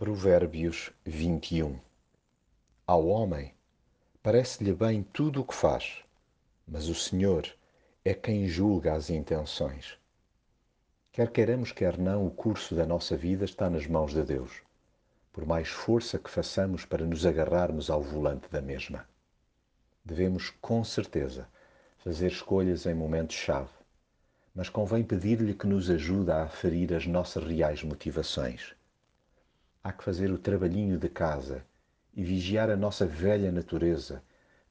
Provérbios 21 Ao homem parece-lhe bem tudo o que faz, mas o Senhor é quem julga as intenções. Quer queiramos, quer não, o curso da nossa vida está nas mãos de Deus, por mais força que façamos para nos agarrarmos ao volante da mesma. Devemos, com certeza, fazer escolhas em momentos-chave, mas convém pedir-lhe que nos ajude a aferir as nossas reais motivações há que fazer o trabalhinho de casa e vigiar a nossa velha natureza,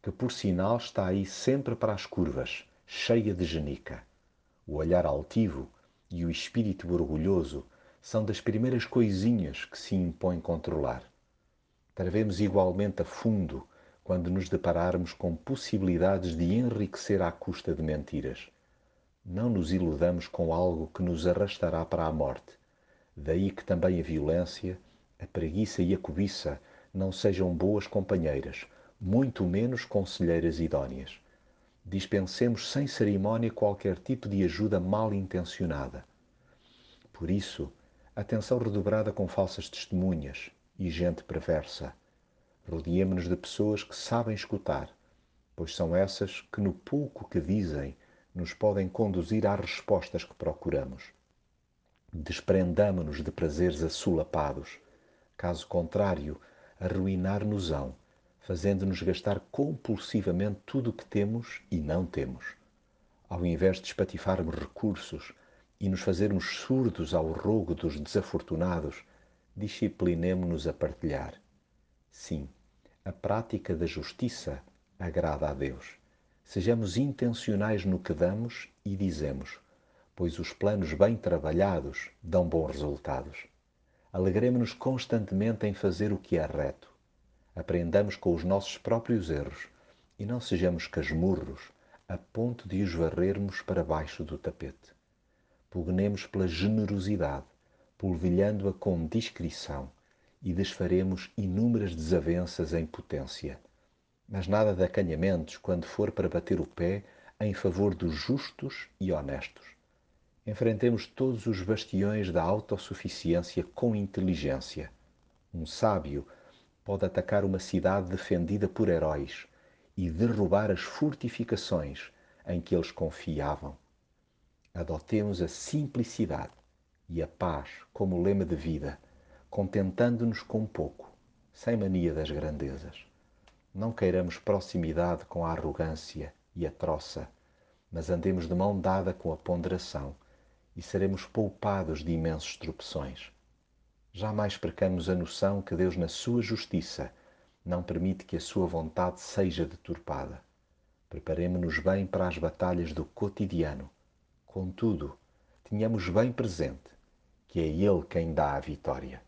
que por sinal está aí sempre para as curvas, cheia de genica. O olhar altivo e o espírito orgulhoso são das primeiras coisinhas que se impõe controlar. Travemos igualmente a fundo quando nos depararmos com possibilidades de enriquecer à custa de mentiras. Não nos iludamos com algo que nos arrastará para a morte. Daí que também a violência a preguiça e a cobiça não sejam boas companheiras, muito menos conselheiras idóneas. Dispensemos sem cerimónia qualquer tipo de ajuda mal intencionada. Por isso, atenção redobrada com falsas testemunhas e gente perversa. Rodeemos-nos de pessoas que sabem escutar, pois são essas que, no pouco que dizem, nos podem conduzir às respostas que procuramos. Desprendamo-nos de prazeres assolapados Caso contrário, arruinar-nos-ão, fazendo-nos gastar compulsivamente tudo o que temos e não temos. Ao invés de espatifarmos recursos e nos fazermos surdos ao rogo dos desafortunados, disciplinemo-nos a partilhar. Sim, a prática da justiça agrada a Deus. Sejamos intencionais no que damos e dizemos, pois os planos bem trabalhados dão bons resultados. Alegremos-nos constantemente em fazer o que é reto. Aprendamos com os nossos próprios erros e não sejamos casmurros a ponto de os varrermos para baixo do tapete. Pugnemos pela generosidade, polvilhando-a com discrição e desfaremos inúmeras desavenças em potência. Mas nada de acanhamentos quando for para bater o pé em favor dos justos e honestos enfrentemos todos os bastiões da autossuficiência com inteligência. Um sábio pode atacar uma cidade defendida por heróis e derrubar as fortificações em que eles confiavam. Adotemos a simplicidade e a paz como lema de vida, contentando-nos com pouco, sem mania das grandezas. Não queiramos proximidade com a arrogância e a troça, mas andemos de mão dada com a ponderação e seremos poupados de imensos tropeções. Jamais percamos a noção que Deus, na sua justiça, não permite que a sua vontade seja deturpada. Preparemos-nos bem para as batalhas do cotidiano. Contudo, tenhamos bem presente que é Ele quem dá a vitória.